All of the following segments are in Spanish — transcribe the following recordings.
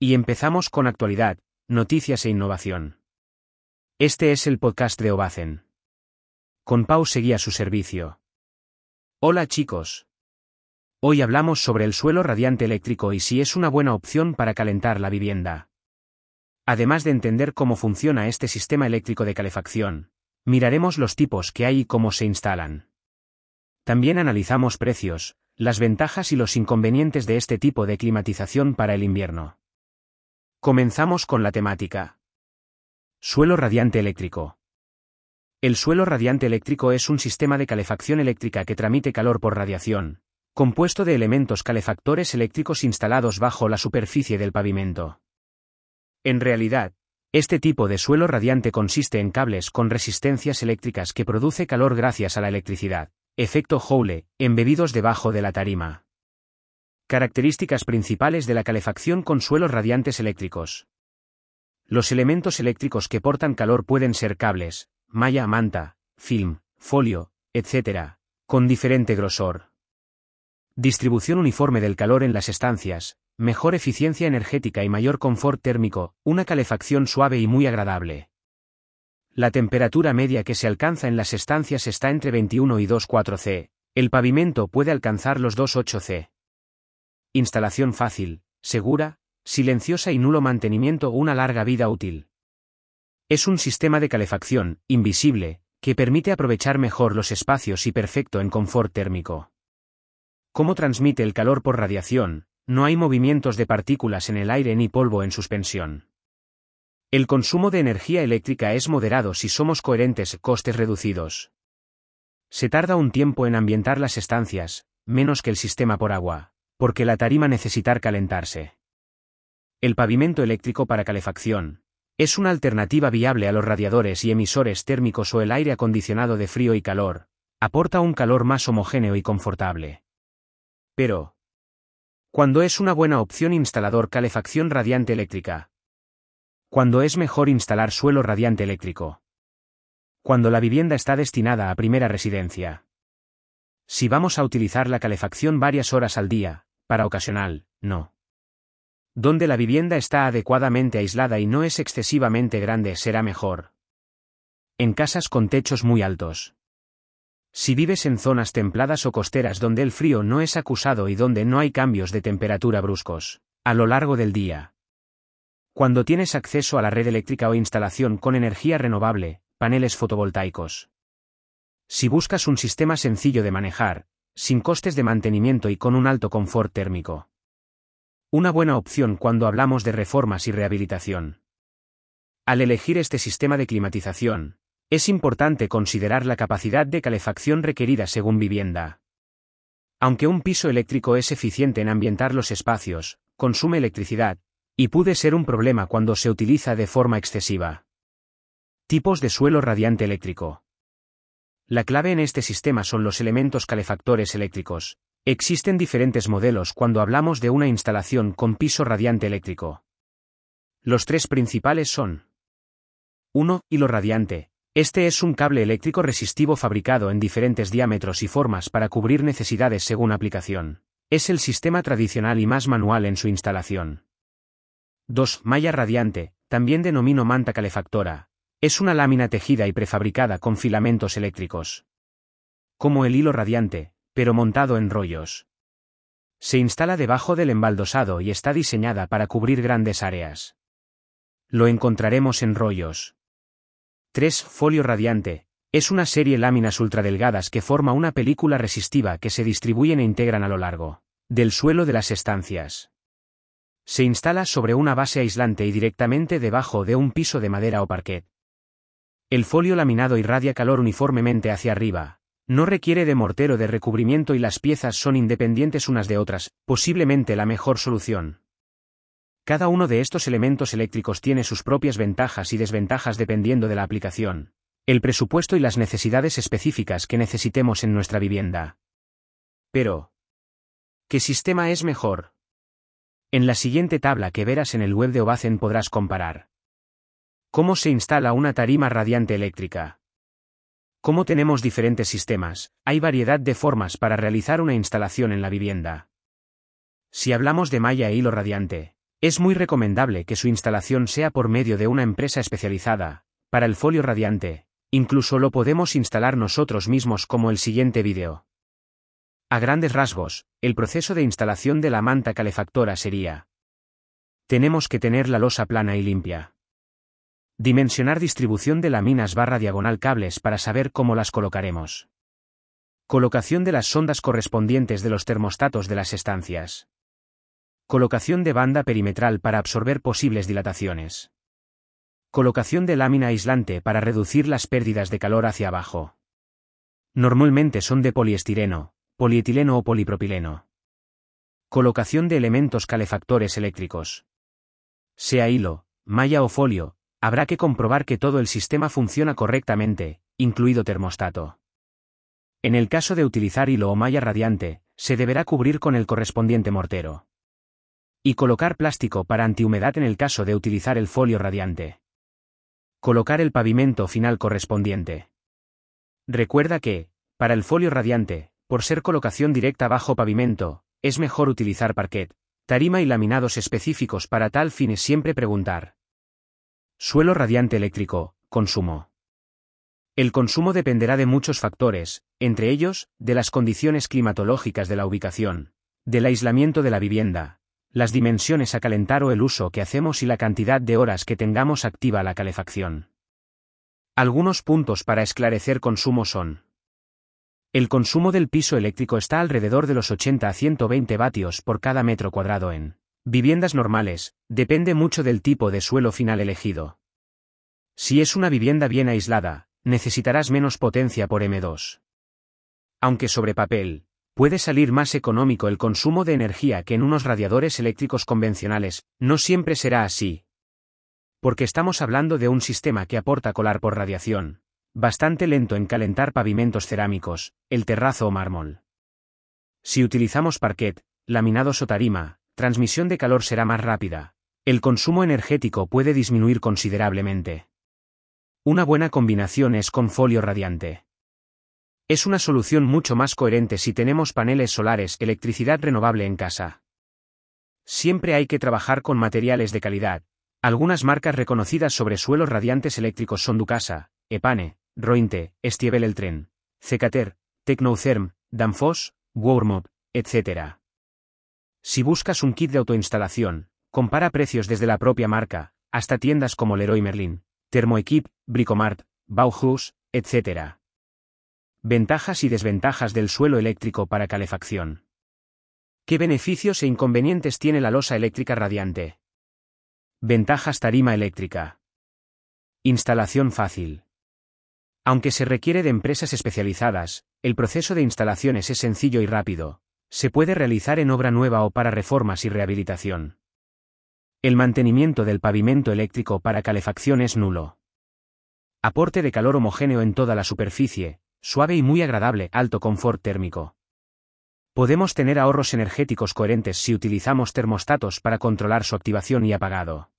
Y empezamos con actualidad, noticias e innovación. Este es el podcast de Obacen. Con Pau seguía su servicio. Hola chicos. Hoy hablamos sobre el suelo radiante eléctrico y si es una buena opción para calentar la vivienda. Además de entender cómo funciona este sistema eléctrico de calefacción, miraremos los tipos que hay y cómo se instalan. También analizamos precios, las ventajas y los inconvenientes de este tipo de climatización para el invierno. Comenzamos con la temática. Suelo radiante eléctrico. El suelo radiante eléctrico es un sistema de calefacción eléctrica que transmite calor por radiación, compuesto de elementos calefactores eléctricos instalados bajo la superficie del pavimento. En realidad, este tipo de suelo radiante consiste en cables con resistencias eléctricas que produce calor gracias a la electricidad, efecto Joule, embebidos debajo de la tarima. Características principales de la calefacción con suelos radiantes eléctricos. Los elementos eléctricos que portan calor pueden ser cables, malla manta, film, folio, etc., con diferente grosor. Distribución uniforme del calor en las estancias, mejor eficiencia energética y mayor confort térmico, una calefacción suave y muy agradable. La temperatura media que se alcanza en las estancias está entre 21 y 2,4 C. El pavimento puede alcanzar los 2,8 C. Instalación fácil, segura, silenciosa y nulo mantenimiento una larga vida útil. Es un sistema de calefacción, invisible, que permite aprovechar mejor los espacios y perfecto en confort térmico. ¿Cómo transmite el calor por radiación? No hay movimientos de partículas en el aire ni polvo en suspensión. El consumo de energía eléctrica es moderado si somos coherentes, costes reducidos. Se tarda un tiempo en ambientar las estancias, menos que el sistema por agua, porque la tarima necesitar calentarse. El pavimento eléctrico para calefacción. Es una alternativa viable a los radiadores y emisores térmicos o el aire acondicionado de frío y calor. Aporta un calor más homogéneo y confortable. Pero, cuando es una buena opción instalador calefacción radiante eléctrica. Cuando es mejor instalar suelo radiante eléctrico. Cuando la vivienda está destinada a primera residencia. Si vamos a utilizar la calefacción varias horas al día, para ocasional, no. Donde la vivienda está adecuadamente aislada y no es excesivamente grande será mejor. En casas con techos muy altos. Si vives en zonas templadas o costeras donde el frío no es acusado y donde no hay cambios de temperatura bruscos, a lo largo del día. Cuando tienes acceso a la red eléctrica o instalación con energía renovable, paneles fotovoltaicos. Si buscas un sistema sencillo de manejar, sin costes de mantenimiento y con un alto confort térmico. Una buena opción cuando hablamos de reformas y rehabilitación. Al elegir este sistema de climatización, es importante considerar la capacidad de calefacción requerida según vivienda. Aunque un piso eléctrico es eficiente en ambientar los espacios, consume electricidad, y puede ser un problema cuando se utiliza de forma excesiva. Tipos de suelo radiante eléctrico. La clave en este sistema son los elementos calefactores eléctricos. Existen diferentes modelos cuando hablamos de una instalación con piso radiante eléctrico. Los tres principales son 1. Hilo radiante, este es un cable eléctrico resistivo fabricado en diferentes diámetros y formas para cubrir necesidades según aplicación. Es el sistema tradicional y más manual en su instalación. 2. Malla radiante, también denomino manta calefactora. Es una lámina tejida y prefabricada con filamentos eléctricos. Como el hilo radiante, pero montado en rollos. Se instala debajo del embaldosado y está diseñada para cubrir grandes áreas. Lo encontraremos en rollos. 3. Folio radiante. Es una serie láminas ultradelgadas que forma una película resistiva que se distribuyen e integran a lo largo del suelo de las estancias. Se instala sobre una base aislante y directamente debajo de un piso de madera o parquet. El folio laminado irradia calor uniformemente hacia arriba. No requiere de mortero de recubrimiento y las piezas son independientes unas de otras, posiblemente la mejor solución. Cada uno de estos elementos eléctricos tiene sus propias ventajas y desventajas dependiendo de la aplicación, el presupuesto y las necesidades específicas que necesitemos en nuestra vivienda. Pero, ¿qué sistema es mejor? En la siguiente tabla que verás en el web de Obacen podrás comparar. ¿Cómo se instala una tarima radiante eléctrica? Como tenemos diferentes sistemas, hay variedad de formas para realizar una instalación en la vivienda. Si hablamos de malla e hilo radiante, Es muy recomendable que su instalación sea por medio de una empresa especializada, para el folio radiante, incluso lo podemos instalar nosotros mismos como el siguiente vídeo. A grandes rasgos, el proceso de instalación de la manta calefactora sería. Tenemos que tener la losa plana y limpia. Dimensionar distribución de láminas barra diagonal cables para saber cómo las colocaremos. Colocación de las sondas correspondientes de los termostatos de las estancias. Colocación de banda perimetral para absorber posibles dilataciones. Colocación de lámina aislante para reducir las pérdidas de calor hacia abajo. Normalmente son de poliestireno, polietileno o polipropileno. Colocación de elementos calefactores eléctricos. Sea hilo, malla o folio, habrá que comprobar que todo el sistema funciona correctamente, incluido termostato. En el caso de utilizar hilo o malla radiante, se deberá cubrir con el correspondiente mortero. Y colocar plástico para antihumedad en el caso de utilizar el folio radiante. Colocar el pavimento final correspondiente. Recuerda que, para el folio radiante, por ser colocación directa bajo pavimento, es mejor utilizar parquet, tarima y laminados específicos para tal fin es siempre preguntar. Suelo radiante eléctrico, consumo. El consumo dependerá de muchos factores, entre ellos, de las condiciones climatológicas de la ubicación, del aislamiento de la vivienda, las dimensiones a calentar o el uso que hacemos y la cantidad de horas que tengamos activa la calefacción. Algunos puntos para esclarecer consumo son. El consumo del piso eléctrico está alrededor de los 80 a 120 vatios por cada metro cuadrado en viviendas normales, depende mucho del tipo de suelo final elegido. Si es una vivienda bien aislada, necesitarás menos potencia por M2. Aunque sobre papel, puede salir más económico el consumo de energía que en unos radiadores eléctricos convencionales, no siempre será así. Porque estamos hablando de un sistema que aporta colar por radiación, bastante lento en calentar pavimentos cerámicos, el terrazo o mármol. Si utilizamos parquet, laminados o tarima, transmisión de calor será más rápida, el consumo energético puede disminuir considerablemente. Una buena combinación es con folio radiante. Es una solución mucho más coherente si tenemos paneles solares, electricidad renovable en casa. Siempre hay que trabajar con materiales de calidad. Algunas marcas reconocidas sobre suelos radiantes eléctricos son Ducasa, Epane, Rointe, Estiebel el Tren, Cecater, Tecnotherm, Danfoss, Wormob, etc. Si buscas un kit de autoinstalación, compara precios desde la propia marca, hasta tiendas como Leroy Merlin, Thermoequip, Bricomart, Bauhaus, etc. Ventajas y desventajas del suelo eléctrico para calefacción. ¿Qué beneficios e inconvenientes tiene la losa eléctrica radiante? Ventajas tarima eléctrica. Instalación fácil. Aunque se requiere de empresas especializadas, el proceso de instalaciones es sencillo y rápido. Se puede realizar en obra nueva o para reformas y rehabilitación. El mantenimiento del pavimento eléctrico para calefacción es nulo. Aporte de calor homogéneo en toda la superficie, Suave y muy agradable, alto confort térmico. Podemos tener ahorros energéticos coherentes si utilizamos termostatos para controlar su activación y apagado.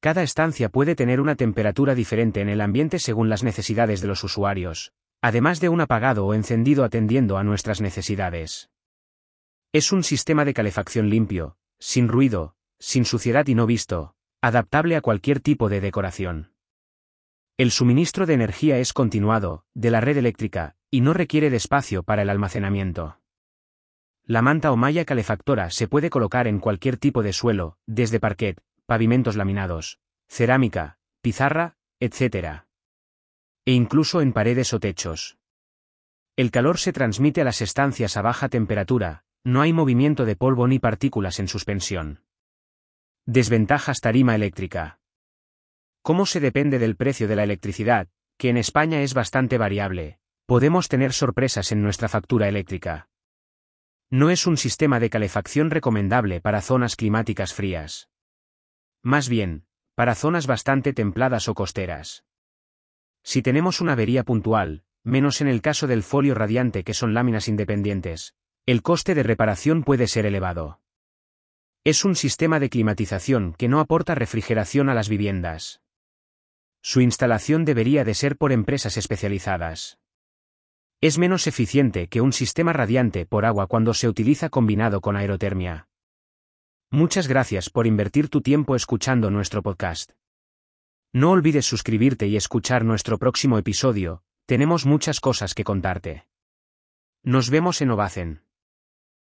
Cada estancia puede tener una temperatura diferente en el ambiente según las necesidades de los usuarios, además de un apagado o encendido atendiendo a nuestras necesidades. Es un sistema de calefacción limpio, sin ruido, sin suciedad y no visto, adaptable a cualquier tipo de decoración. El suministro de energía es continuado, de la red eléctrica, y no requiere de espacio para el almacenamiento. La manta o malla calefactora se puede colocar en cualquier tipo de suelo, desde parquet, pavimentos laminados, cerámica, pizarra, etc. E incluso en paredes o techos. El calor se transmite a las estancias a baja temperatura, no hay movimiento de polvo ni partículas en suspensión. Desventajas tarima eléctrica. ¿Cómo se depende del precio de la electricidad, que en España es bastante variable? Podemos tener sorpresas en nuestra factura eléctrica. No es un sistema de calefacción recomendable para zonas climáticas frías. Más bien, para zonas bastante templadas o costeras. Si tenemos una avería puntual, menos en el caso del folio radiante que son láminas independientes, el coste de reparación puede ser elevado. Es un sistema de climatización que no aporta refrigeración a las viviendas. Su instalación debería de ser por empresas especializadas. Es menos eficiente que un sistema radiante por agua cuando se utiliza combinado con aerotermia. Muchas gracias por invertir tu tiempo escuchando nuestro podcast. No olvides suscribirte y escuchar nuestro próximo episodio, tenemos muchas cosas que contarte. Nos vemos en Ovacen.